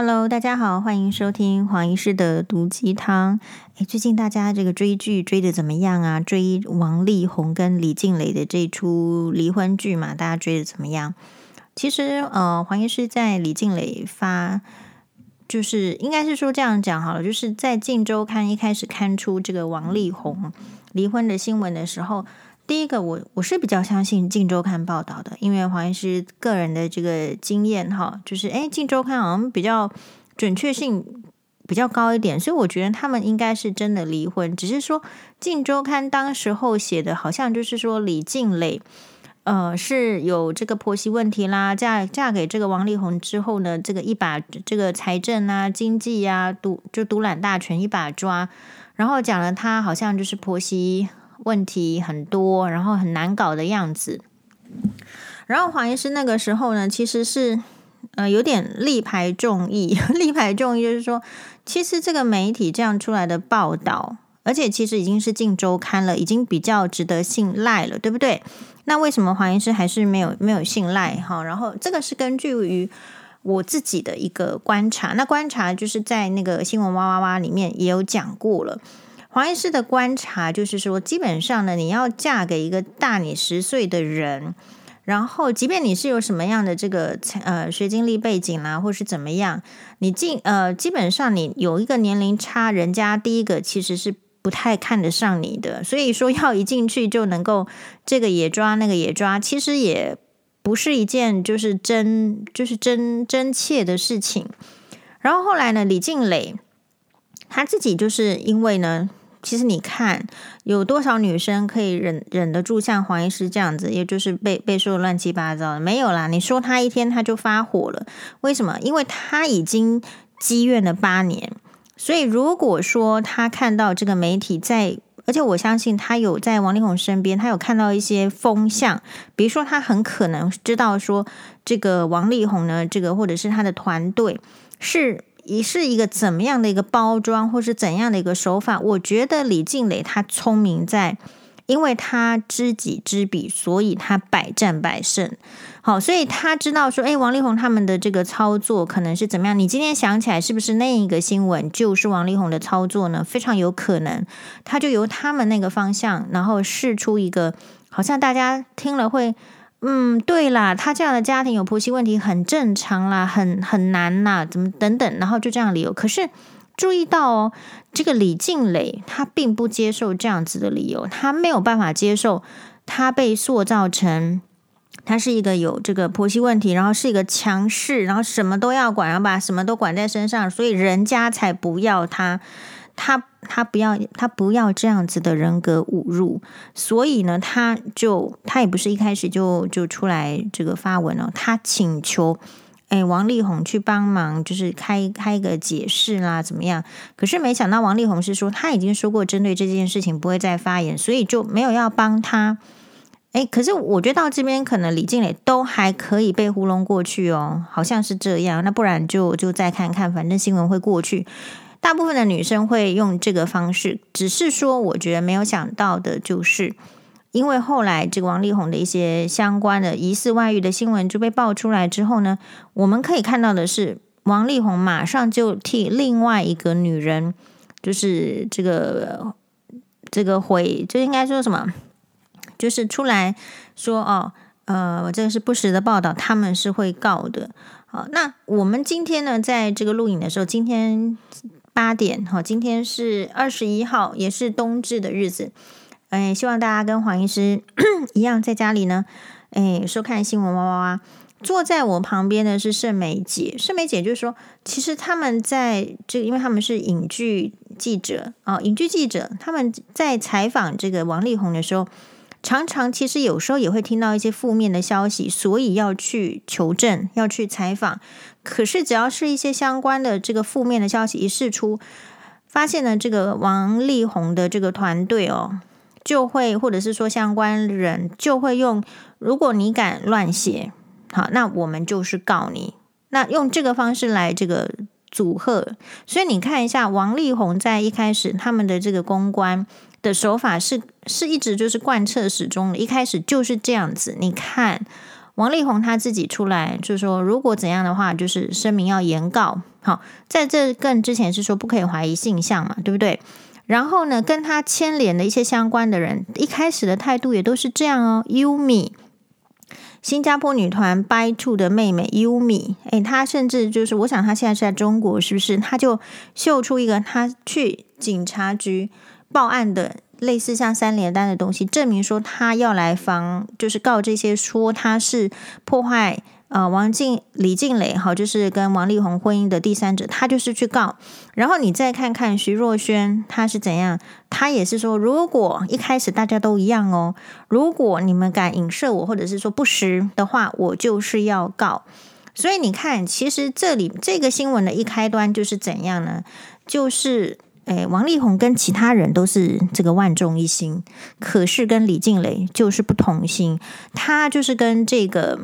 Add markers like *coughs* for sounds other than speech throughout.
Hello，大家好，欢迎收听黄医师的毒鸡汤。诶，最近大家这个追剧追得怎么样啊？追王力宏跟李静蕾的这出离婚剧嘛，大家追得怎么样？其实，呃，黄医师在李静蕾发，就是应该是说这样讲好了，就是在《镜周刊》一开始刊出这个王力宏离婚的新闻的时候。第一个，我我是比较相信《镜周刊》报道的，因为黄医师个人的这个经验哈，就是诶，《镜周刊》好像比较准确性比较高一点，所以我觉得他们应该是真的离婚，只是说《镜周刊》当时候写的好像就是说李静蕾呃是有这个婆媳问题啦，嫁嫁给这个王力宏之后呢，这个一把这个财政啊、经济啊独就独揽大权一把抓，然后讲了她好像就是婆媳。问题很多，然后很难搞的样子。然后黄医师那个时候呢，其实是呃有点力排众议，*laughs* 力排众议就是说，其实这个媒体这样出来的报道，而且其实已经是《镜周刊》了，已经比较值得信赖了，对不对？那为什么黄医师还是没有没有信赖？哈，然后这个是根据于我自己的一个观察，那观察就是在那个新闻哇哇哇里面也有讲过了。黄医师的观察就是说，基本上呢，你要嫁给一个大你十岁的人，然后即便你是有什么样的这个呃学经历背景啦、或是怎么样，你进呃基本上你有一个年龄差，人家第一个其实是不太看得上你的，所以说要一进去就能够这个也抓那个也抓，其实也不是一件就是真就是真真切的事情。然后后来呢，李静蕾她自己就是因为呢。其实你看，有多少女生可以忍忍得住像黄医师这样子，也就是被被说乱七八糟的？没有啦，你说他一天他就发火了，为什么？因为他已经积怨了八年，所以如果说他看到这个媒体在，而且我相信他有在王力宏身边，他有看到一些风向，比如说他很可能知道说这个王力宏呢，这个或者是他的团队是。你是一个怎么样的一个包装，或是怎样的一个手法？我觉得李静蕾她聪明在，因为她知己知彼，所以她百战百胜。好，所以她知道说，哎，王力宏他们的这个操作可能是怎么样？你今天想起来，是不是那一个新闻就是王力宏的操作呢？非常有可能，他就由他们那个方向，然后试出一个，好像大家听了会。嗯，对啦，他这样的家庭有婆媳问题很正常啦，很很难啦，怎么等等，然后就这样理由。可是注意到哦，这个李静蕾她并不接受这样子的理由，她没有办法接受她被塑造成她是一个有这个婆媳问题，然后是一个强势，然后什么都要管，然后把什么都管在身上，所以人家才不要她。他他不要他不要这样子的人格侮辱，所以呢，他就他也不是一开始就就出来这个发文了，他请求哎王力宏去帮忙，就是开开一个解释啦，怎么样？可是没想到王力宏是说他已经说过针对这件事情不会再发言，所以就没有要帮他。哎，可是我觉得到这边可能李静蕾都还可以被糊弄过去哦，好像是这样。那不然就就再看看，反正新闻会过去。大部分的女生会用这个方式，只是说，我觉得没有想到的就是，因为后来这个王力宏的一些相关的疑似外遇的新闻就被爆出来之后呢，我们可以看到的是，王力宏马上就替另外一个女人，就是这个这个回，就应该说什么，就是出来说哦，呃，这个是不实的报道，他们是会告的。好，那我们今天呢，在这个录影的时候，今天。八点，好，今天是二十一号，也是冬至的日子。哎，希望大家跟黄医师 *coughs* 一样，在家里呢，哎，收看新闻哇哇哇。坐在我旁边的是盛美姐，盛美姐就是说，其实他们在这个，因为他们是影剧记者啊，影剧记者，他们在采访这个王力宏的时候。常常其实有时候也会听到一些负面的消息，所以要去求证，要去采访。可是只要是一些相关的这个负面的消息一释出，发现呢，这个王力宏的这个团队哦，就会或者是说相关人就会用，如果你敢乱写，好，那我们就是告你。那用这个方式来这个阻吓。所以你看一下王力宏在一开始他们的这个公关。的手法是是一直就是贯彻始终的，一开始就是这样子。你看王力宏他自己出来就是说，如果怎样的话，就是声明要严告。好，在这更之前是说不可以怀疑性向嘛，对不对？然后呢，跟他牵连的一些相关的人，一开始的态度也都是这样哦。Yumi，新加坡女团 By Two 的妹妹 Yumi，诶，她甚至就是，我想她现在是在中国，是不是？她就秀出一个她去警察局报案的类似像三联单的东西，证明说他要来防，就是告这些说他是破坏。呃，王静、李静蕾，好，就是跟王力宏婚姻的第三者，他就是去告。然后你再看看徐若瑄，他是怎样？他也是说，如果一开始大家都一样哦，如果你们敢影射我，或者是说不实的话，我就是要告。所以你看，其实这里这个新闻的一开端就是怎样呢？就是，诶，王力宏跟其他人都是这个万众一心，可是跟李静蕾就是不同心，他就是跟这个。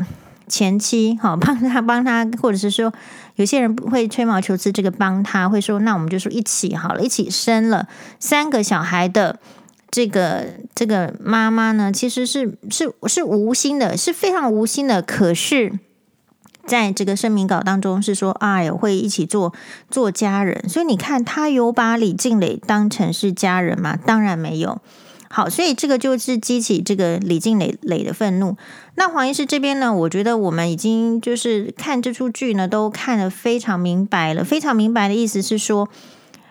前妻好帮他帮他，或者是说有些人会吹毛求疵，这个帮他会说，那我们就说一起好了，一起生了三个小孩的这个这个妈妈呢，其实是是是无心的，是非常无心的。可是在这个声明稿当中是说，哎呦，会一起做做家人，所以你看他有把李静蕾当成是家人吗？当然没有。好，所以这个就是激起这个李静蕾蕾的愤怒。那黄医师这边呢，我觉得我们已经就是看这出剧呢，都看得非常明白了。非常明白的意思是说。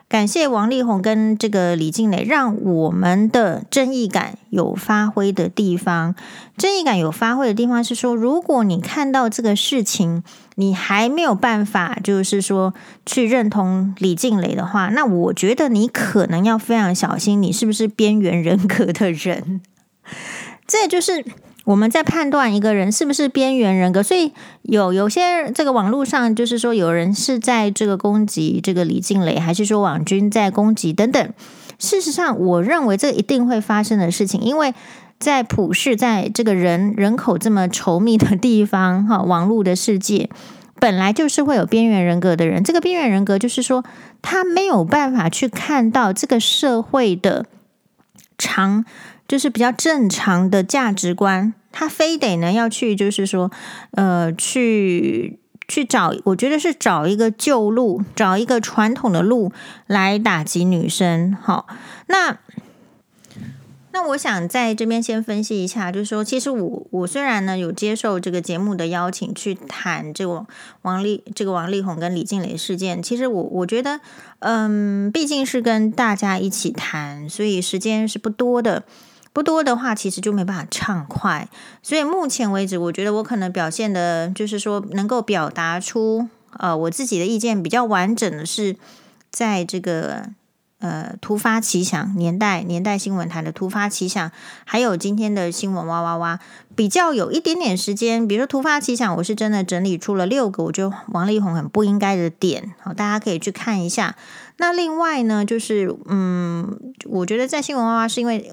感谢王力宏跟这个李静蕾，让我们的正义感有发挥的地方。正义感有发挥的地方是说，如果你看到这个事情，你还没有办法，就是说去认同李静蕾的话，那我觉得你可能要非常小心，你是不是边缘人格的人？*laughs* 这就是。我们在判断一个人是不是边缘人格，所以有有些这个网络上就是说有人是在这个攻击这个李静蕾，还是说网军在攻击等等。事实上，我认为这一定会发生的事情，因为在普世，在这个人人口这么稠密的地方，哈，网络的世界本来就是会有边缘人格的人。这个边缘人格就是说，他没有办法去看到这个社会的长。就是比较正常的价值观，他非得呢要去，就是说，呃，去去找，我觉得是找一个旧路，找一个传统的路来打击女生。好，那那我想在这边先分析一下，就是说，其实我我虽然呢有接受这个节目的邀请去谈这个王力这个王力宏跟李静蕾事件，其实我我觉得，嗯，毕竟是跟大家一起谈，所以时间是不多的。不多的话，其实就没办法畅快。所以目前为止，我觉得我可能表现的，就是说能够表达出呃我自己的意见比较完整的是，在这个呃突发奇想年代年代新闻台的突发奇想，还有今天的新闻哇哇哇，比较有一点点时间。比如说突发奇想，我是真的整理出了六个，我觉得王力宏很不应该的点，好，大家可以去看一下。那另外呢，就是嗯，我觉得在新闻哇哇是因为。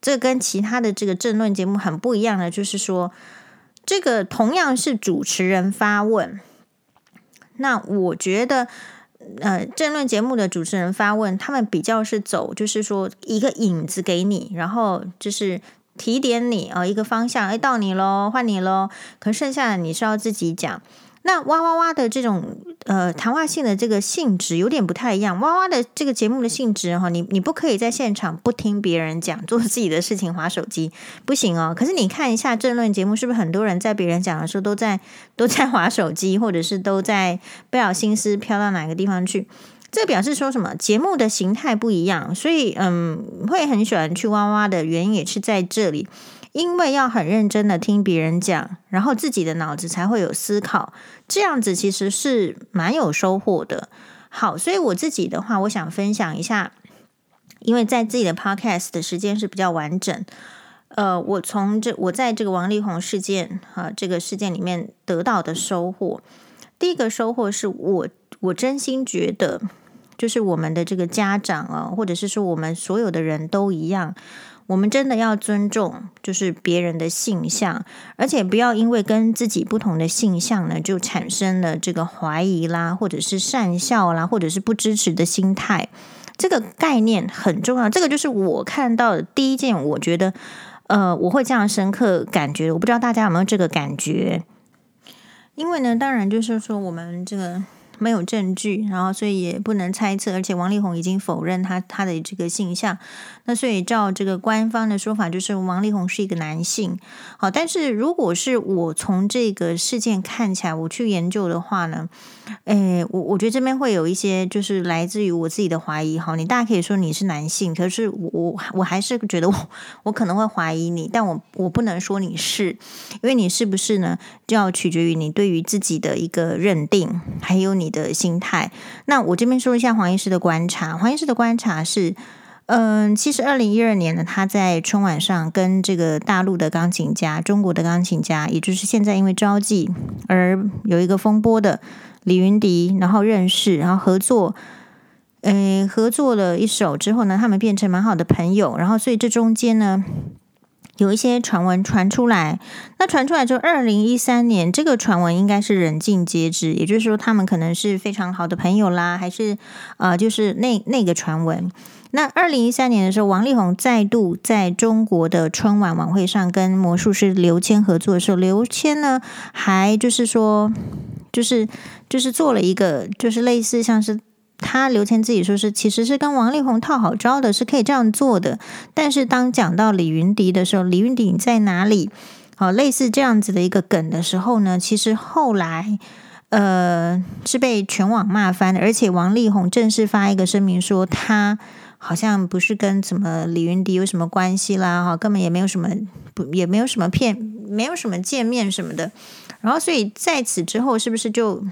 这跟其他的这个政论节目很不一样的，就是说，这个同样是主持人发问，那我觉得，呃，政论节目的主持人发问，他们比较是走，就是说一个引子给你，然后就是提点你啊，一个方向，哎，到你喽，换你喽，可剩下的你是要自己讲。那哇哇哇的这种呃谈话性的这个性质有点不太一样。哇哇的这个节目的性质哈，你你不可以在现场不听别人讲，做自己的事情划手机不行哦。可是你看一下政论节目，是不是很多人在别人讲的时候都在都在划手机，或者是都在不小心思飘到哪个地方去？这表示说什么？节目的形态不一样，所以嗯，会很喜欢去哇哇的原因也是在这里。因为要很认真的听别人讲，然后自己的脑子才会有思考，这样子其实是蛮有收获的。好，所以我自己的话，我想分享一下，因为在自己的 podcast 的时间是比较完整。呃，我从这我在这个王力宏事件啊这个事件里面得到的收获，第一个收获是我我真心觉得，就是我们的这个家长啊，或者是说我们所有的人都一样。我们真的要尊重，就是别人的性向，而且不要因为跟自己不同的性向呢，就产生了这个怀疑啦，或者是讪笑啦，或者是不支持的心态。这个概念很重要。这个就是我看到的第一件，我觉得，呃，我会这样深刻感觉。我不知道大家有没有这个感觉？因为呢，当然就是说，我们这个没有证据，然后所以也不能猜测，而且王力宏已经否认他他的这个性向。那所以照这个官方的说法，就是王力宏是一个男性。好，但是如果是我从这个事件看起来，我去研究的话呢，诶，我我觉得这边会有一些就是来自于我自己的怀疑。好，你大家可以说你是男性，可是我我我还是觉得我我可能会怀疑你，但我我不能说你是，因为你是不是呢，就要取决于你对于自己的一个认定，还有你。的心态。那我这边说一下黄医师的观察。黄医师的观察是，嗯，其实二零一二年呢，他在春晚上跟这个大陆的钢琴家、中国的钢琴家，也就是现在因为招妓而有一个风波的李云迪，然后认识，然后合作，呃，合作了一首之后呢，他们变成蛮好的朋友。然后，所以这中间呢。有一些传闻传出来，那传出来之后，二零一三年这个传闻应该是人尽皆知，也就是说他们可能是非常好的朋友啦，还是呃，就是那那个传闻。那二零一三年的时候，王力宏再度在中国的春晚晚会上跟魔术师刘谦合作的时候，刘谦呢还就是说，就是就是做了一个，就是类似像是。他刘谦自己说是，其实是跟王力宏套好招的，是可以这样做的。但是当讲到李云迪的时候，李云迪在哪里？好，类似这样子的一个梗的时候呢，其实后来呃是被全网骂翻的，而且王力宏正式发一个声明说，他好像不是跟什么李云迪有什么关系啦，哈，根本也没有什么不也没有什么片，没有什么见面什么的。然后所以在此之后，是不是就？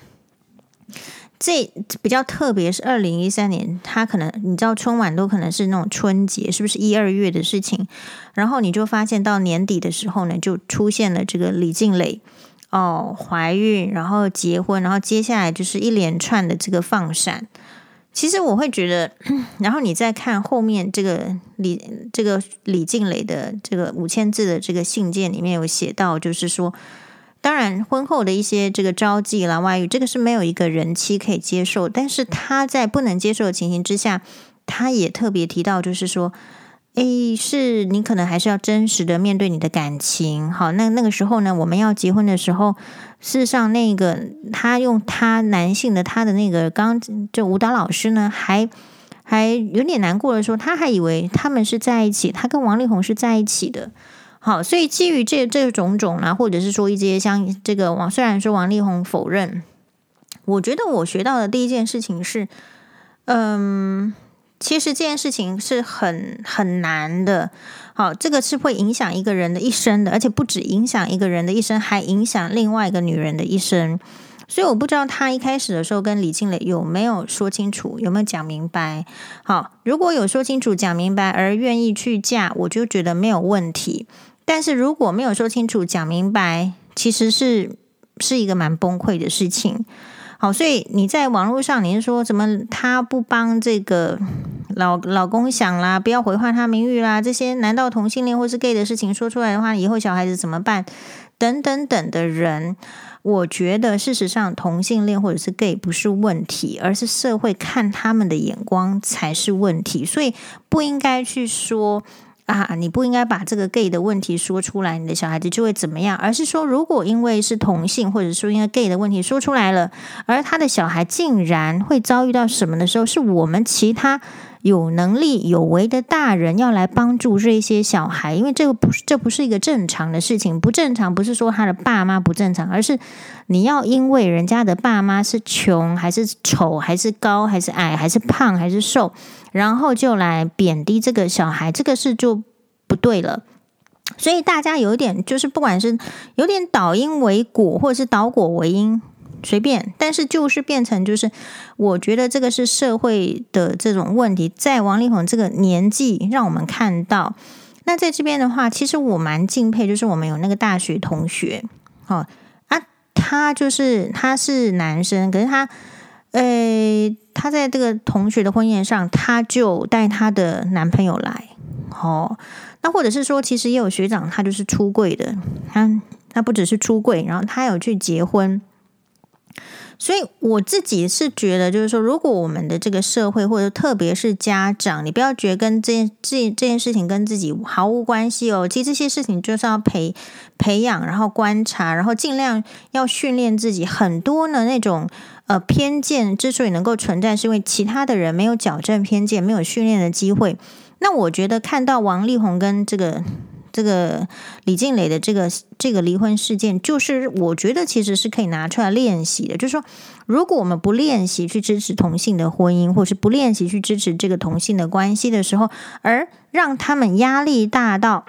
这比较特别，是二零一三年，他可能你知道春晚都可能是那种春节，是不是一二月的事情？然后你就发现到年底的时候呢，就出现了这个李静蕾哦怀孕，然后结婚，然后接下来就是一连串的这个放闪。其实我会觉得，*clears throat* 然后你再看后面这个李这个李静蕾的这个五千字的这个信件里面有写到，就是说。当然，婚后的一些这个招妓啦、外遇，这个是没有一个人妻可以接受。但是他在不能接受的情形之下，他也特别提到，就是说，诶，是你可能还是要真实的面对你的感情。好，那那个时候呢，我们要结婚的时候，事实上，那个他用他男性的他的那个刚就舞蹈老师呢，还还有点难过的说，他还以为他们是在一起，他跟王力宏是在一起的。好，所以基于这这种种啊，或者是说一些像这个王，虽然说王力宏否认，我觉得我学到的第一件事情是，嗯，其实这件事情是很很难的。好，这个是会影响一个人的一生的，而且不止影响一个人的一生，还影响另外一个女人的一生。所以我不知道他一开始的时候跟李静蕾有没有说清楚，有没有讲明白。好，如果有说清楚、讲明白而愿意去嫁，我就觉得没有问题。但是如果没有说清楚、讲明白，其实是是一个蛮崩溃的事情。好，所以你在网络上，你是说什么他不帮这个老老公想啦，不要毁坏他名誉啦，这些难道同性恋或是 gay 的事情说出来的话，以后小孩子怎么办？等等等的人，我觉得事实上同性恋或者是 gay 不是问题，而是社会看他们的眼光才是问题，所以不应该去说。啊，你不应该把这个 gay 的问题说出来，你的小孩子就会怎么样？而是说，如果因为是同性，或者说因为 gay 的问题说出来了，而他的小孩竟然会遭遇到什么的时候，是我们其他有能力有为的大人要来帮助这些小孩，因为这个不是，这不是一个正常的事情。不正常不是说他的爸妈不正常，而是你要因为人家的爸妈是穷还是丑还是高还是矮还是胖还是瘦。然后就来贬低这个小孩，这个事就不对了。所以大家有一点，就是不管是有点倒因为果，或者是倒果为因，随便。但是就是变成，就是我觉得这个是社会的这种问题，在王力宏这个年纪，让我们看到。那在这边的话，其实我蛮敬佩，就是我们有那个大学同学，哦啊，他就是他是男生，可是他。诶，他在这个同学的婚宴上，她就带她的男朋友来，哦，那或者是说，其实也有学长，他就是出柜的，他他不只是出柜，然后他有去结婚，所以我自己是觉得，就是说，如果我们的这个社会，或者特别是家长，你不要觉得跟这件这这件事情跟自己毫无关系哦，其实这些事情就是要培培养，然后观察，然后尽量要训练自己，很多呢那种。呃偏见之所以能够存在，是因为其他的人没有矫正偏见，没有训练的机会。那我觉得看到王力宏跟这个。这个李静蕾的这个这个离婚事件，就是我觉得其实是可以拿出来练习的。就是说，如果我们不练习去支持同性的婚姻，或是不练习去支持这个同性的关系的时候，而让他们压力大到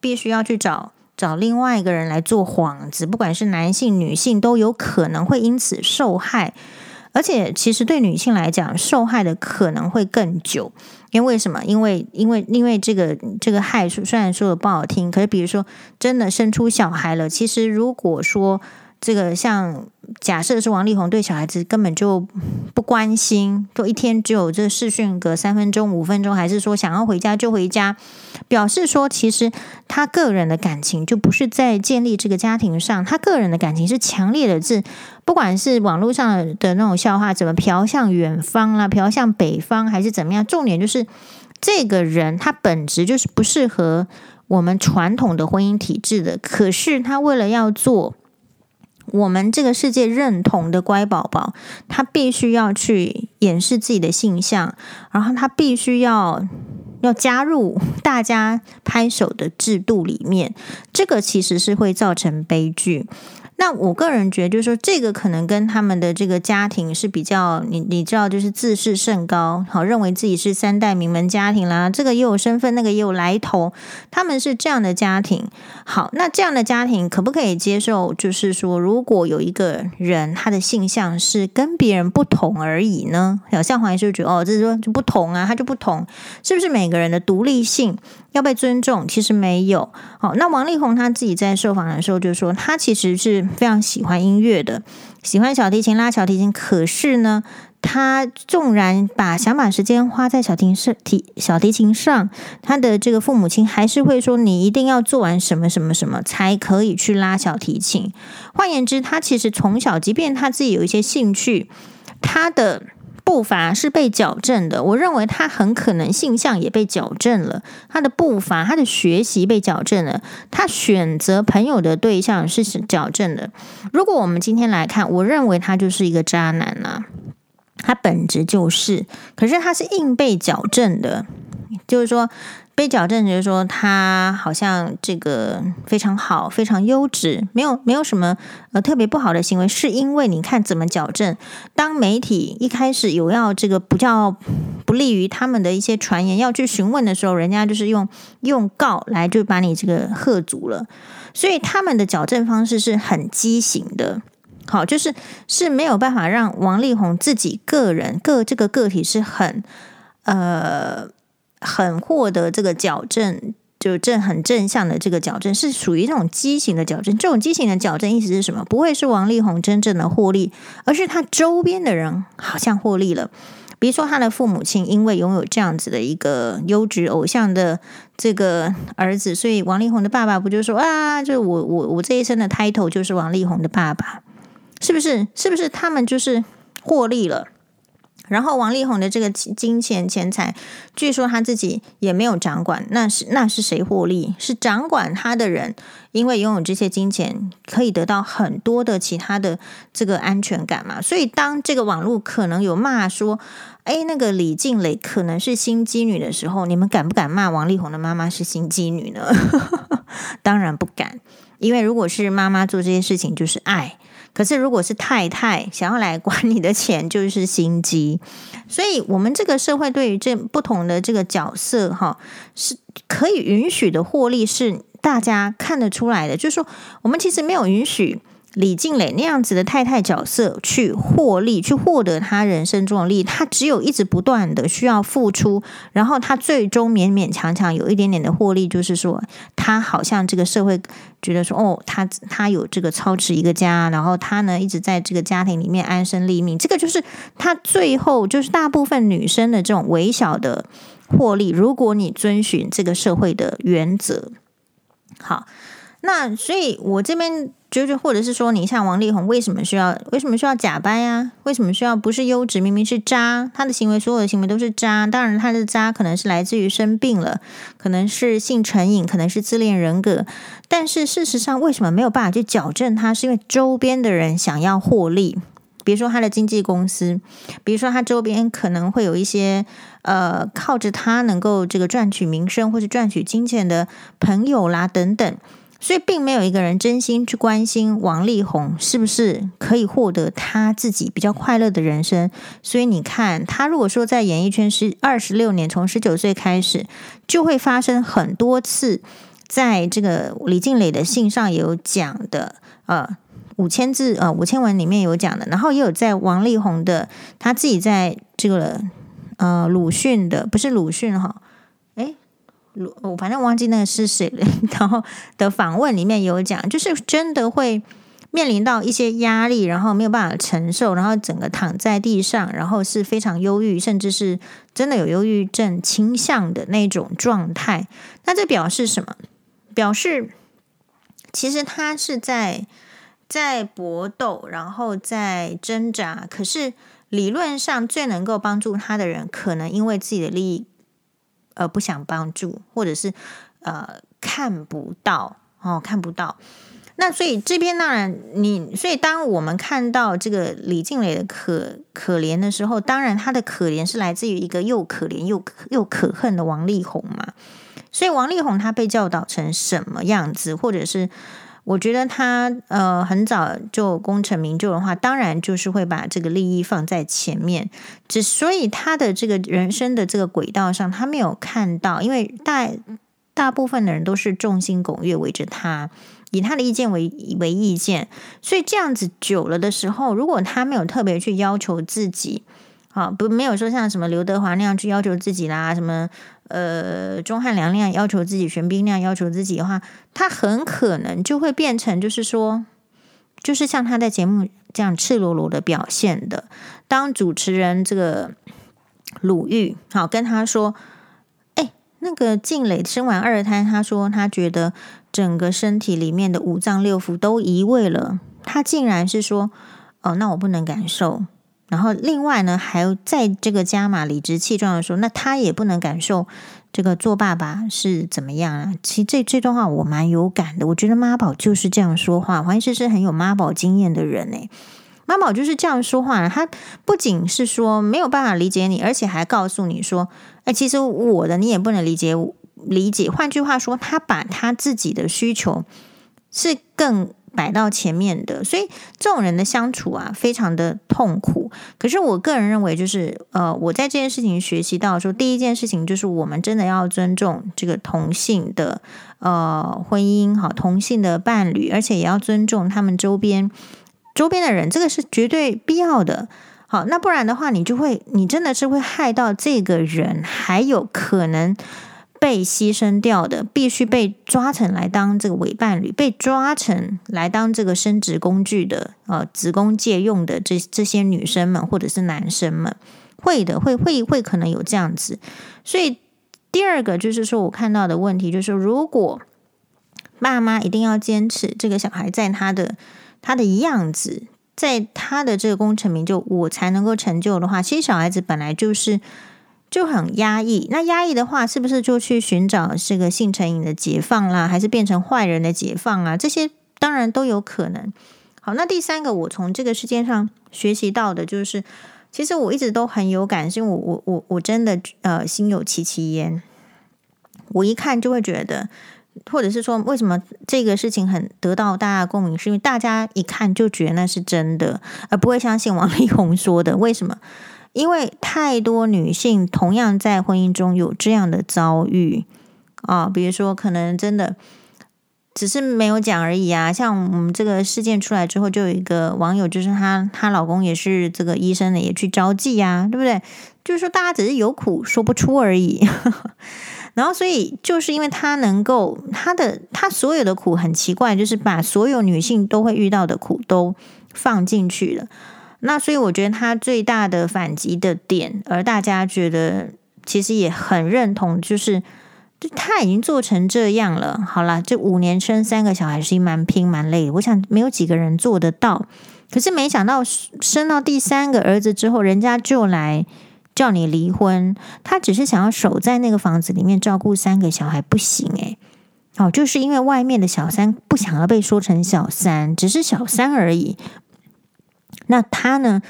必须要去找找另外一个人来做幌子，不管是男性、女性，都有可能会因此受害。而且，其实对女性来讲，受害的可能会更久。因为什么？因为因为因为这个这个害处，虽然说的不好听，可是比如说真的生出小孩了，其实如果说这个像。假设是王力宏对小孩子根本就不关心，就一天只有这视讯隔三分钟、五分钟，还是说想要回家就回家，表示说其实他个人的感情就不是在建立这个家庭上，他个人的感情是强烈的，是不管是网络上的那种笑话怎么飘向远方啦，飘向北方还是怎么样，重点就是这个人他本质就是不适合我们传统的婚姻体制的，可是他为了要做。我们这个世界认同的乖宝宝，他必须要去掩饰自己的性向，然后他必须要要加入大家拍手的制度里面，这个其实是会造成悲剧。那我个人觉得，就是说，这个可能跟他们的这个家庭是比较，你你知道，就是自视甚高，好，认为自己是三代名门家庭啦，这个也有身份，那个也有来头，他们是这样的家庭。好，那这样的家庭可不可以接受？就是说，如果有一个人他的性向是跟别人不同而已呢？好像黄医师就觉得，哦，这是说就不同啊，他就不同，是不是每个人的独立性？要被尊重，其实没有。好，那王力宏他自己在受访的时候就说，他其实是非常喜欢音乐的，喜欢小提琴、拉小提琴。可是呢，他纵然把想把时间花在小提上、提小提琴上，他的这个父母亲还是会说，你一定要做完什么什么什么才可以去拉小提琴。换言之，他其实从小，即便他自己有一些兴趣，他的。步伐是被矫正的，我认为他很可能性向也被矫正了。他的步伐，他的学习被矫正了，他选择朋友的对象是矫正的。如果我们今天来看，我认为他就是一个渣男呐，他本质就是，可是他是硬被矫正的，就是说。被矫正就是说他好像这个非常好，非常优质，没有没有什么呃特别不好的行为，是因为你看怎么矫正？当媒体一开始有要这个比较不利于他们的一些传言要去询问的时候，人家就是用用告来就把你这个喝足了，所以他们的矫正方式是很畸形的，好，就是是没有办法让王力宏自己个人个这个个体是很呃。很获得这个矫正，就正很正向的这个矫正，是属于这种畸形的矫正。这种畸形的矫正意思是什么？不会是王力宏真正的获利，而是他周边的人好像获利了。比如说他的父母亲，因为拥有这样子的一个优质偶像的这个儿子，所以王力宏的爸爸不就说啊，就我我我这一生的 title 就是王力宏的爸爸，是不是？是不是他们就是获利了？然后王力宏的这个金钱钱财，据说他自己也没有掌管，那是那是谁获利？是掌管他的人，因为拥有这些金钱，可以得到很多的其他的这个安全感嘛。所以当这个网络可能有骂说，哎，那个李静蕾可能是心机女的时候，你们敢不敢骂王力宏的妈妈是心机女呢？*laughs* 当然不敢，因为如果是妈妈做这些事情，就是爱。可是，如果是太太想要来管你的钱，就是心机。*laughs* 所以，我们这个社会对于这不同的这个角色，哈，是可以允许的获利，是大家看得出来的。就是说，我们其实没有允许。李静蕾那样子的太太角色去获利，去获得他人生中的利益，他只有一直不断的需要付出，然后他最终勉勉强强有一点点的获利，就是说他好像这个社会觉得说，哦，他他有这个操持一个家，然后他呢一直在这个家庭里面安身立命，这个就是他最后就是大部分女生的这种微小的获利。如果你遵循这个社会的原则，好。那所以，我这边就是，或者是说，你像王力宏，为什么需要？为什么需要假掰啊？为什么需要不是优质？明明是渣，他的行为，所有的行为都是渣。当然，他的渣可能是来自于生病了，可能是性成瘾，可能是自恋人格。但是事实上，为什么没有办法去矫正他？是因为周边的人想要获利。比如说他的经纪公司，比如说他周边可能会有一些呃靠着他能够这个赚取名声或是赚取金钱的朋友啦等等，所以并没有一个人真心去关心王力宏是不是可以获得他自己比较快乐的人生。所以你看，他如果说在演艺圈是二十六年，从十九岁开始，就会发生很多次，在这个李静蕾的信上也有讲的，呃。五千字呃，五千文里面有讲的，然后也有在王力宏的他自己在这个呃鲁迅的不是鲁迅哈，我反正忘记那个是谁了。*laughs* 然后的访问里面有讲，就是真的会面临到一些压力，然后没有办法承受，然后整个躺在地上，然后是非常忧郁，甚至是真的有忧郁症倾向的那种状态。那这表示什么？表示其实他是在。在搏斗，然后在挣扎。可是理论上最能够帮助他的人，可能因为自己的利益而不想帮助，或者是呃看不到哦，看不到。那所以这边当然你，所以当我们看到这个李静蕾的可可怜的时候，当然他的可怜是来自于一个又可怜又又可恨的王力宏嘛。所以王力宏他被教导成什么样子，或者是？我觉得他呃很早就功成名就的话，当然就是会把这个利益放在前面。只所以他的这个人生的这个轨道上，他没有看到，因为大大部分的人都是众星拱月围着他，以他的意见为为意见，所以这样子久了的时候，如果他没有特别去要求自己，啊，不没有说像什么刘德华那样去要求自己啦，什么。呃，钟汉良那样要求自己，玄彬那样要求自己的话，他很可能就会变成，就是说，就是像他在节目这样赤裸裸的表现的。当主持人这个鲁豫好跟他说：“哎，那个静蕾生完二胎，他说他觉得整个身体里面的五脏六腑都移位了。”他竟然是说：“哦，那我不能感受。”然后，另外呢，还有在这个加码理直气壮的说，那他也不能感受这个做爸爸是怎么样啊？其实这这段话我蛮有感的，我觉得妈宝就是这样说话。黄医师是很有妈宝经验的人诶，妈宝就是这样说话，他不仅是说没有办法理解你，而且还告诉你说，哎，其实我的你也不能理解理解。换句话说，他把他自己的需求是更。摆到前面的，所以这种人的相处啊，非常的痛苦。可是我个人认为，就是呃，我在这件事情学习到说，第一件事情就是我们真的要尊重这个同性的呃婚姻，好，同性的伴侣，而且也要尊重他们周边周边的人，这个是绝对必要的。好，那不然的话，你就会，你真的是会害到这个人，还有可能。被牺牲掉的，必须被抓成来当这个伪伴侣，被抓成来当这个生殖工具的，呃，子宫借用的这这些女生们或者是男生们，会的，会会会可能有这样子。所以第二个就是说我看到的问题，就是如果爸妈一定要坚持这个小孩在他的他的样子，在他的这个功成名就，我才能够成就的话，其实小孩子本来就是。就很压抑，那压抑的话，是不是就去寻找这个性成瘾的解放啦，还是变成坏人的解放啊？这些当然都有可能。好，那第三个，我从这个事件上学习到的就是，其实我一直都很有感，是因为我我我我真的呃心有戚戚焉。我一看就会觉得，或者是说，为什么这个事情很得到大家共鸣，是因为大家一看就觉得那是真的，而不会相信王力宏说的。为什么？因为太多女性同样在婚姻中有这样的遭遇啊，比如说可能真的只是没有讲而已啊。像我们这个事件出来之后，就有一个网友，就是她她老公也是这个医生的，也去招妓呀，对不对？就是说大家只是有苦说不出而已。*laughs* 然后所以就是因为她能够她的她所有的苦很奇怪，就是把所有女性都会遇到的苦都放进去了。那所以我觉得他最大的反击的点，而大家觉得其实也很认同，就是就他已经做成这样了。好了，这五年生三个小孩是蛮拼蛮累的，我想没有几个人做得到。可是没想到生到第三个儿子之后，人家就来叫你离婚。他只是想要守在那个房子里面照顾三个小孩，不行诶。哦，就是因为外面的小三不想要被说成小三，只是小三而已。那他呢？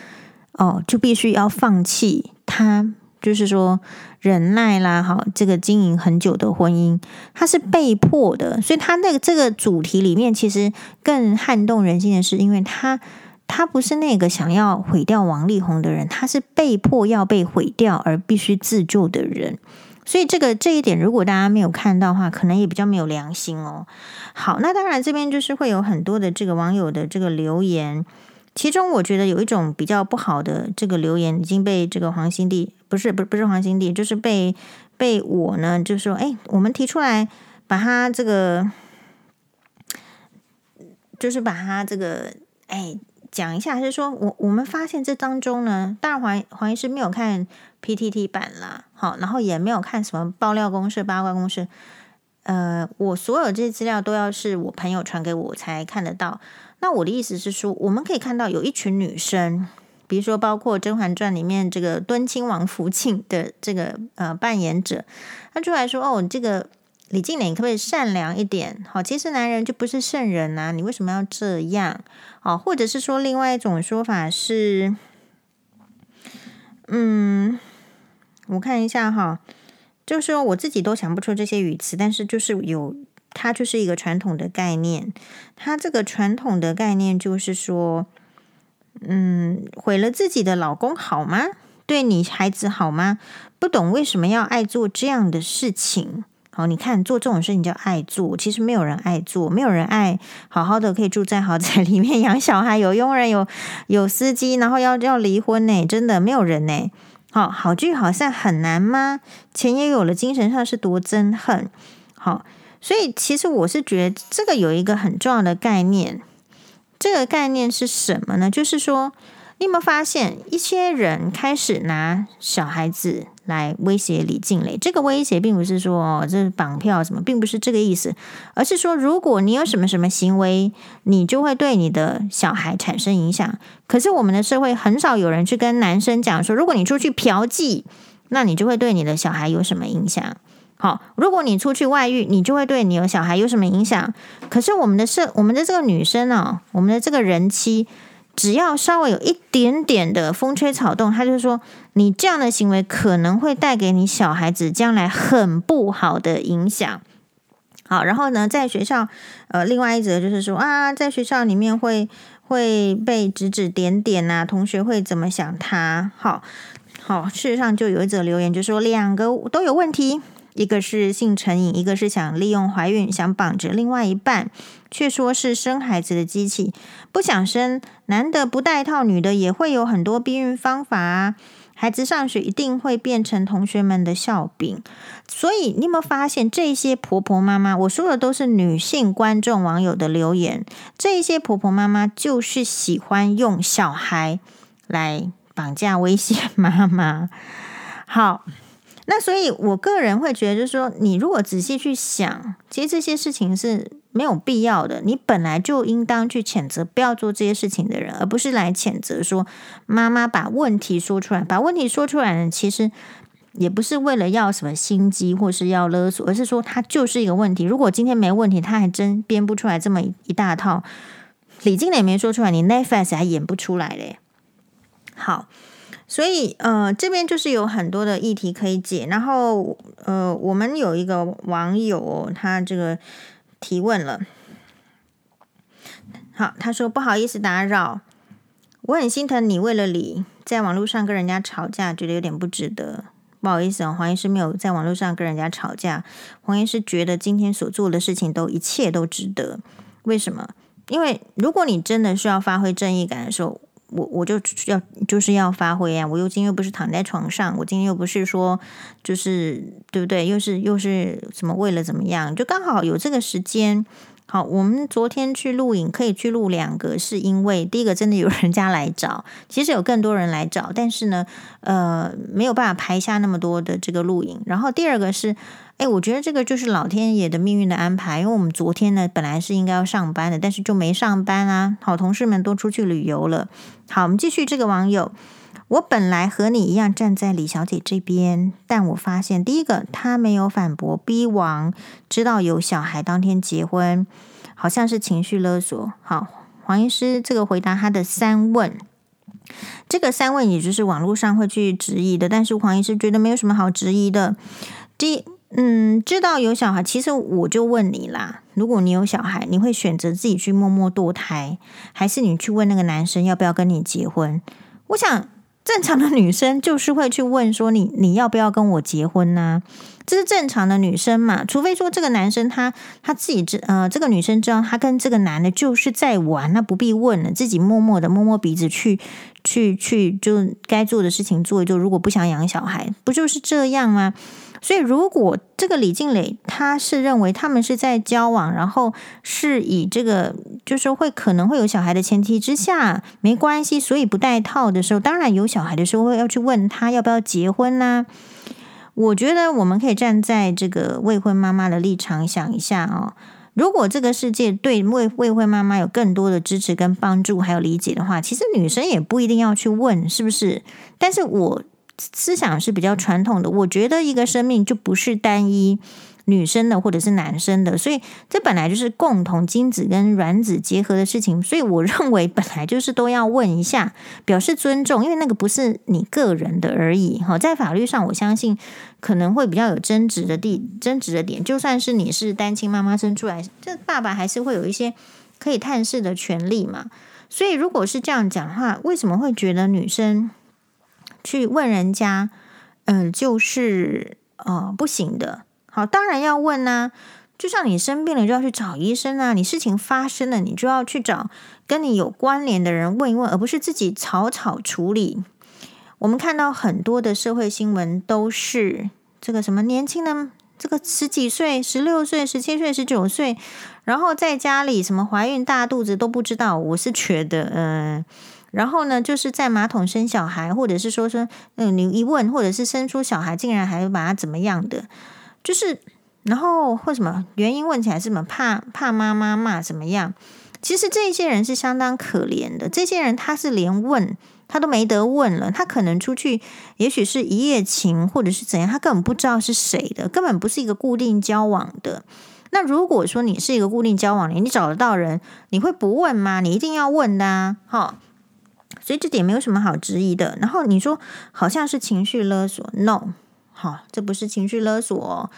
哦，就必须要放弃他，就是说忍耐啦，好，这个经营很久的婚姻，他是被迫的。所以他那个这个主题里面，其实更撼动人心的是，因为他他不是那个想要毁掉王力宏的人，他是被迫要被毁掉而必须自救的人。所以这个这一点，如果大家没有看到的话，可能也比较没有良心哦。好，那当然这边就是会有很多的这个网友的这个留言。其中我觉得有一种比较不好的这个留言已经被这个黄心地不是不是不是黄心地，就是被被我呢就是说哎，我们提出来把他这个就是把他这个哎讲一下，就是说我我们发现这当中呢，当然黄黄医师没有看 PTT 版啦，好，然后也没有看什么爆料公式、八卦公式，呃，我所有这些资料都要是我朋友传给我才看得到。那我的意思是说，我们可以看到有一群女生，比如说包括《甄嬛传》里面这个敦亲王福庆的这个呃扮演者，他出来说：“哦，这个李静蕾可不可以善良一点？好，其实男人就不是圣人呐，你为什么要这样？哦，或者是说另外一种说法是，嗯，我看一下哈，就是说我自己都想不出这些语词，但是就是有。”它就是一个传统的概念，它这个传统的概念就是说，嗯，毁了自己的老公好吗？对你孩子好吗？不懂为什么要爱做这样的事情。好，你看做这种事情叫爱做，其实没有人爱做，没有人爱好好的可以住在豪宅 *laughs* 里面养小孩，有佣人，有有司机，然后要要离婚呢？真的没有人呢。好，好聚好散很难吗？钱也有了，精神上是多憎恨。好。所以，其实我是觉得这个有一个很重要的概念，这个概念是什么呢？就是说，你有没有发现一些人开始拿小孩子来威胁李静蕾？这个威胁并不是说哦，这绑票什么，并不是这个意思，而是说，如果你有什么什么行为，你就会对你的小孩产生影响。可是我们的社会很少有人去跟男生讲说，如果你出去嫖妓，那你就会对你的小孩有什么影响？好，如果你出去外遇，你就会对你有小孩有什么影响？可是我们的社，我们的这个女生呢，我们的这个人妻，只要稍微有一点点的风吹草动，她就说你这样的行为可能会带给你小孩子将来很不好的影响。好，然后呢，在学校，呃，另外一则就是说啊，在学校里面会会被指指点点啊，同学会怎么想他？好好，事实上就有一则留言就说两个都有问题。一个是性成瘾，一个是想利用怀孕，想绑着另外一半，却说是生孩子的机器，不想生。男的不戴套，女的也会有很多避孕方法啊。孩子上学一定会变成同学们的笑柄。所以你有没有发现，这些婆婆妈妈，我说的都是女性观众网友的留言，这些婆婆妈妈就是喜欢用小孩来绑架威胁妈妈。好。那所以，我个人会觉得，就是说，你如果仔细去想，其实这些事情是没有必要的。你本来就应当去谴责不要做这些事情的人，而不是来谴责说妈妈把问题说出来。把问题说出来呢，其实也不是为了要什么心机或是要勒索，而是说他就是一个问题。如果今天没问题，他还真编不出来这么一大套。李静蕾没说出来，你 Netflix 还演不出来嘞。好。所以，呃，这边就是有很多的议题可以解。然后，呃，我们有一个网友，他这个提问了。好，他说不好意思打扰，我很心疼你为了你在网络上跟人家吵架，觉得有点不值得。不好意思哦，黄医师没有在网络上跟人家吵架。黄医师觉得今天所做的事情都一切都值得。为什么？因为如果你真的需要发挥正义感的时候。我我就要就是要发挥啊！我又今天又不是躺在床上，我今天又不是说就是对不对？又是又是什么为了怎么样？就刚好有这个时间。好，我们昨天去录影可以去录两个，是因为第一个真的有人家来找，其实有更多人来找，但是呢，呃，没有办法拍下那么多的这个录影。然后第二个是。哎，我觉得这个就是老天爷的命运的安排，因为我们昨天呢本来是应该要上班的，但是就没上班啊。好，同事们都出去旅游了。好，我们继续这个网友，我本来和你一样站在李小姐这边，但我发现第一个她没有反驳逼王，知道有小孩当天结婚，好像是情绪勒索。好，黄医师这个回答他的三问，这个三问，也就是网络上会去质疑的，但是黄医师觉得没有什么好质疑的。第，嗯，知道有小孩，其实我就问你啦，如果你有小孩，你会选择自己去默默堕胎，还是你去问那个男生要不要跟你结婚？我想。正常的女生就是会去问说，你你要不要跟我结婚呢？这是正常的女生嘛，除非说这个男生他他自己知呃，这个女生知道他跟这个男的就是在玩，那不必问了，自己默默的摸摸鼻子去去去，就该做的事情做一做。如果不想养小孩，不就是这样吗？所以，如果这个李静蕾他是认为他们是在交往，然后是以这个就是会可能会有小孩的前提之下，没关系，所以不戴套的时候，当然有小孩的时候会要去问他要不要结婚呢？我觉得我们可以站在这个未婚妈妈的立场想一下哦，如果这个世界对未未婚妈妈有更多的支持跟帮助，还有理解的话，其实女生也不一定要去问，是不是？但是我。思想是比较传统的，我觉得一个生命就不是单一女生的或者是男生的，所以这本来就是共同精子跟卵子结合的事情，所以我认为本来就是都要问一下，表示尊重，因为那个不是你个人的而已。哈，在法律上，我相信可能会比较有争执的地争执的点，就算是你是单亲妈妈生出来，这爸爸还是会有一些可以探视的权利嘛。所以如果是这样讲的话，为什么会觉得女生？去问人家，嗯，就是呃不行的。好，当然要问呐。就像你生病了，就要去找医生啊。你事情发生了，你就要去找跟你有关联的人问一问，而不是自己草草处理。我们看到很多的社会新闻，都是这个什么年轻的这个十几岁、十六岁、十七岁、十九岁，然后在家里什么怀孕大肚子都不知道。我是觉得，嗯。然后呢，就是在马桶生小孩，或者是说说，嗯，你一问，或者是生出小孩，竟然还把他怎么样的，就是，然后或什么原因问起来是什么怕怕妈妈骂怎么样？其实这些人是相当可怜的，这些人他是连问他都没得问了，他可能出去，也许是一夜情，或者是怎样，他根本不知道是谁的，根本不是一个固定交往的。那如果说你是一个固定交往的，你找得到人，你会不问吗？你一定要问的啊，哈。所以这点没有什么好质疑的。然后你说好像是情绪勒索，no，好，这不是情绪勒索，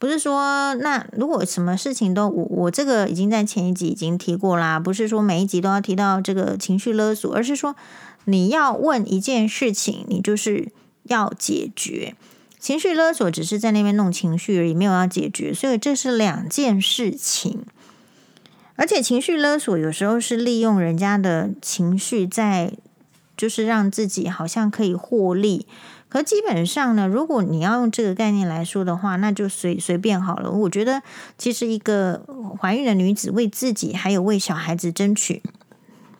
不是说那如果什么事情都我我这个已经在前一集已经提过啦，不是说每一集都要提到这个情绪勒索，而是说你要问一件事情，你就是要解决。情绪勒索只是在那边弄情绪而已，没有要解决，所以这是两件事情。而且情绪勒索有时候是利用人家的情绪，在就是让自己好像可以获利。可基本上呢，如果你要用这个概念来说的话，那就随随便好了。我觉得其实一个怀孕的女子为自己还有为小孩子争取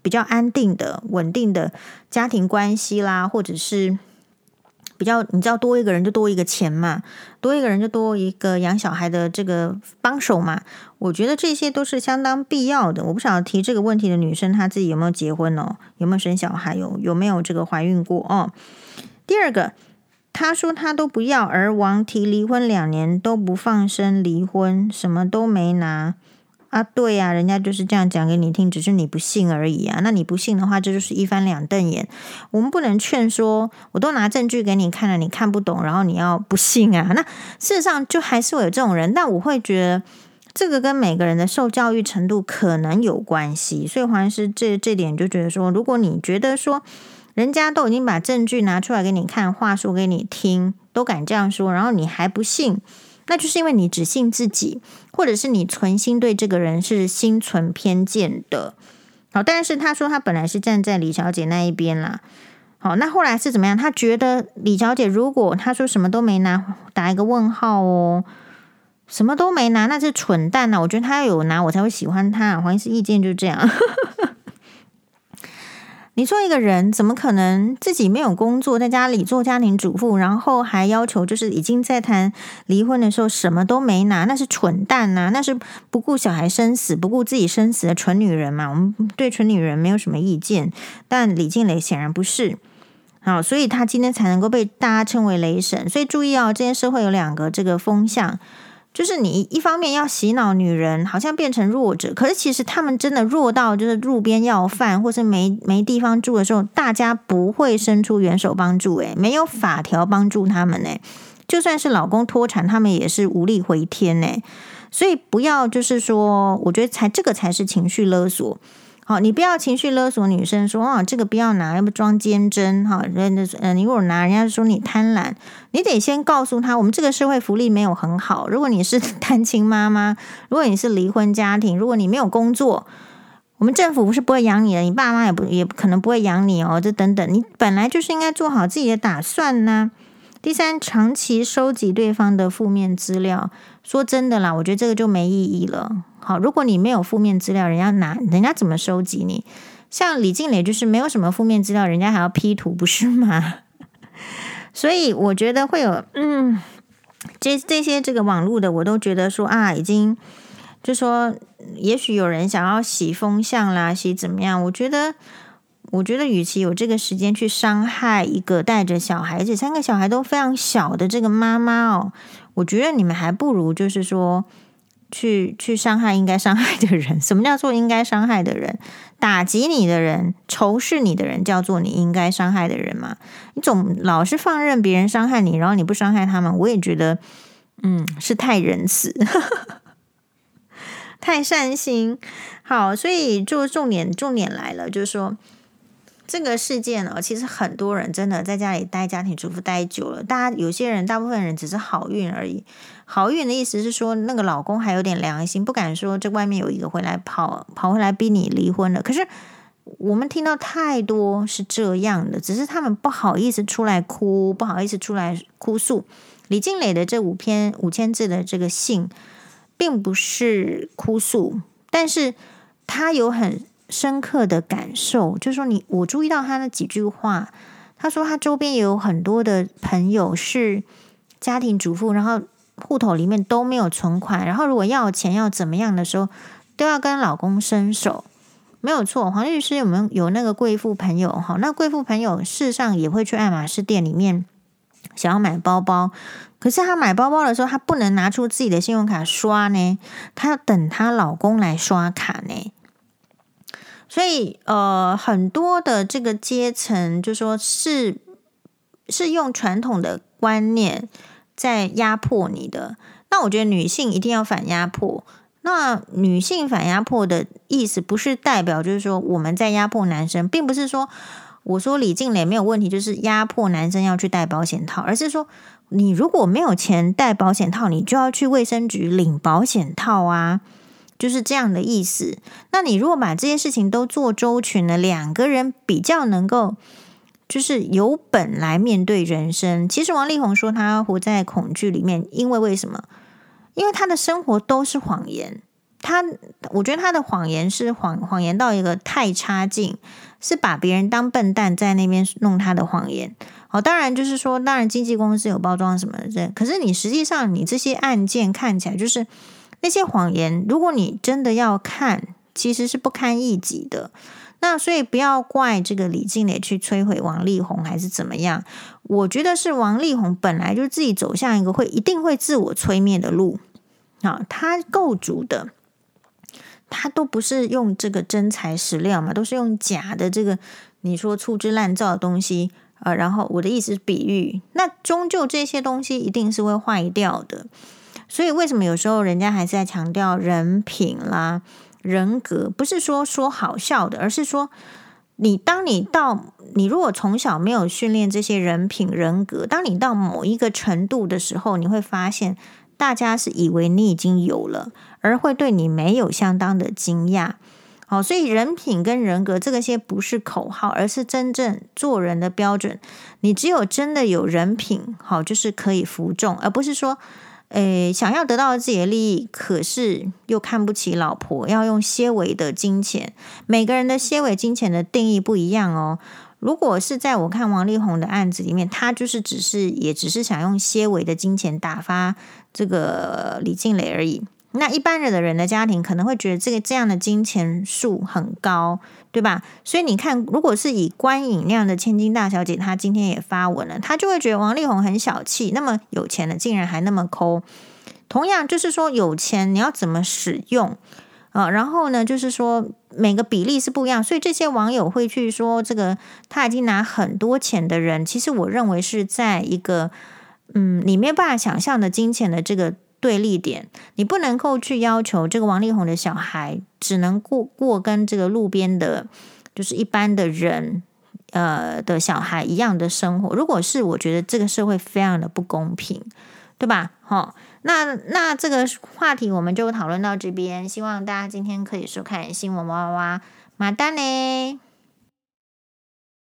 比较安定的、稳定的家庭关系啦，或者是。比较，你知道多一个人就多一个钱嘛，多一个人就多一个养小孩的这个帮手嘛。我觉得这些都是相当必要的。我不晓得提这个问题的女生她自己有没有结婚哦，有没有生小孩，有有没有这个怀孕过哦。第二个，她说她都不要，而王提离婚两年都不放生离婚，什么都没拿。啊，对呀、人家就是这样讲给你听，只是你不信而已啊。那你不信的话，这就是一翻两瞪眼。我们不能劝说，我都拿证据给你看了，你看不懂，然后你要不信啊。那事实上就还是会有这种人，但我会觉得这个跟每个人的受教育程度可能有关系。所以黄医师这这点就觉得说，如果你觉得说人家都已经把证据拿出来给你看，话说给你听，都敢这样说，然后你还不信。那就是因为你只信自己，或者是你存心对这个人是心存偏见的。好，但是他说他本来是站在李小姐那一边啦。好，那后来是怎么样？他觉得李小姐如果他说什么都没拿，打一个问号哦，什么都没拿，那是蠢蛋呐。我觉得他要有拿，我才会喜欢他。黄医师意见就这样。*laughs* 你说一个人怎么可能自己没有工作，在家里做家庭主妇，然后还要求就是已经在谈离婚的时候什么都没拿，那是蠢蛋呐，那是不顾小孩生死、不顾自己生死的蠢女人嘛？我们对蠢女人没有什么意见，但李静蕾显然不是，好，所以她今天才能够被大家称为雷神。所以注意哦，这件社会有两个这个风向，就是你一方面要洗脑女人，好像变成弱者，可是其实他们真的弱到就是路边要饭，或是没没地方住的时候，大家不会伸出援手帮助，诶，没有法条帮助他们，诶，就算是老公脱产，他们也是无力回天，诶，所以不要就是说，我觉得才这个才是情绪勒索。好，你不要情绪勒索女生说，说啊，这个不要拿，要不装坚贞哈。人家嗯，你如果拿，人家说你贪婪，你得先告诉他，我们这个社会福利没有很好。如果你是 *laughs* 单亲妈妈，如果你是离婚家庭，如果你没有工作，我们政府不是不会养你的，你爸妈也不也可能不会养你哦。这等等，你本来就是应该做好自己的打算呢。第三，长期收集对方的负面资料，说真的啦，我觉得这个就没意义了。好，如果你没有负面资料，人家拿人家怎么收集你？像李静蕾就是没有什么负面资料，人家还要 P 图，不是吗？*laughs* 所以我觉得会有，嗯，这这些这个网络的，我都觉得说啊，已经就说，也许有人想要洗风向啦，洗怎么样？我觉得，我觉得与其有这个时间去伤害一个带着小孩子，三个小孩都非常小的这个妈妈哦，我觉得你们还不如就是说。去去伤害应该伤害的人，什么叫做应该伤害的人？打击你的人、仇视你的人，叫做你应该伤害的人吗？你总老是放任别人伤害你，然后你不伤害他们，我也觉得，嗯，是太仁慈，*laughs* 太善心。好，所以就重点重点来了，就是说。这个事件呢，其实很多人真的在家里待家庭主妇待久了，大家有些人，大部分人只是好运而已。好运的意思是说，那个老公还有点良心，不敢说这外面有一个回来跑跑回来逼你离婚了。可是我们听到太多是这样的，只是他们不好意思出来哭，不好意思出来哭诉。李静蕾的这五篇五千字的这个信，并不是哭诉，但是他有很。深刻的感受，就是说你，我注意到他那几句话。他说他周边也有很多的朋友是家庭主妇，然后户头里面都没有存款，然后如果要钱要怎么样的时候，都要跟老公伸手。没有错，黄律师有没有有那个贵妇朋友？哈，那贵妇朋友事实上也会去爱马仕店里面想要买包包，可是她买包包的时候，她不能拿出自己的信用卡刷呢，她要等她老公来刷卡呢。所以，呃，很多的这个阶层，就说是是用传统的观念在压迫你的。那我觉得女性一定要反压迫。那女性反压迫的意思，不是代表就是说我们在压迫男生，并不是说我说李静蕾没有问题，就是压迫男生要去戴保险套，而是说你如果没有钱戴保险套，你就要去卫生局领保险套啊。就是这样的意思。那你如果把这些事情都做周全了，两个人比较能够就是有本来面对人生。其实王力宏说他活在恐惧里面，因为为什么？因为他的生活都是谎言。他我觉得他的谎言是谎谎言到一个太差劲，是把别人当笨蛋在那边弄他的谎言。好，当然就是说，当然经纪公司有包装什么的，可是你实际上你这些案件看起来就是。那些谎言，如果你真的要看，其实是不堪一击的。那所以不要怪这个李静蕾去摧毁王力宏，还是怎么样？我觉得是王力宏本来就自己走向一个会一定会自我催灭的路啊。他构筑的，他都不是用这个真材实料嘛，都是用假的这个你说粗制滥造的东西啊。然后我的意思是比喻，那终究这些东西一定是会坏掉的。所以，为什么有时候人家还是在强调人品啦、人格？不是说说好笑的，而是说，你当你到你如果从小没有训练这些人品、人格，当你到某一个程度的时候，你会发现大家是以为你已经有了，而会对你没有相当的惊讶。好，所以人品跟人格这个些不是口号，而是真正做人的标准。你只有真的有人品，好，就是可以服众，而不是说。诶，想要得到自己的利益，可是又看不起老婆，要用些微的金钱。每个人的些微金钱的定义不一样哦。如果是在我看王力宏的案子里面，他就是只是也只是想用些微的金钱打发这个李静蕾而已。那一般人的人的家庭可能会觉得这个这样的金钱数很高，对吧？所以你看，如果是以关颖那样的千金大小姐，她今天也发文了，她就会觉得王力宏很小气，那么有钱了竟然还那么抠。同样就是说，有钱你要怎么使用啊？然后呢，就是说每个比例是不一样，所以这些网友会去说这个他已经拿很多钱的人，其实我认为是在一个嗯你没有办法想象的金钱的这个对立点，你不能够去要求这个王力宏的小孩只能过过跟这个路边的，就是一般的人。呃的小孩一样的生活，如果是我觉得这个社会非常的不公平，对吧？好，那那这个话题我们就讨论到这边，希望大家今天可以收看新闻哇哇哇，马丹呢。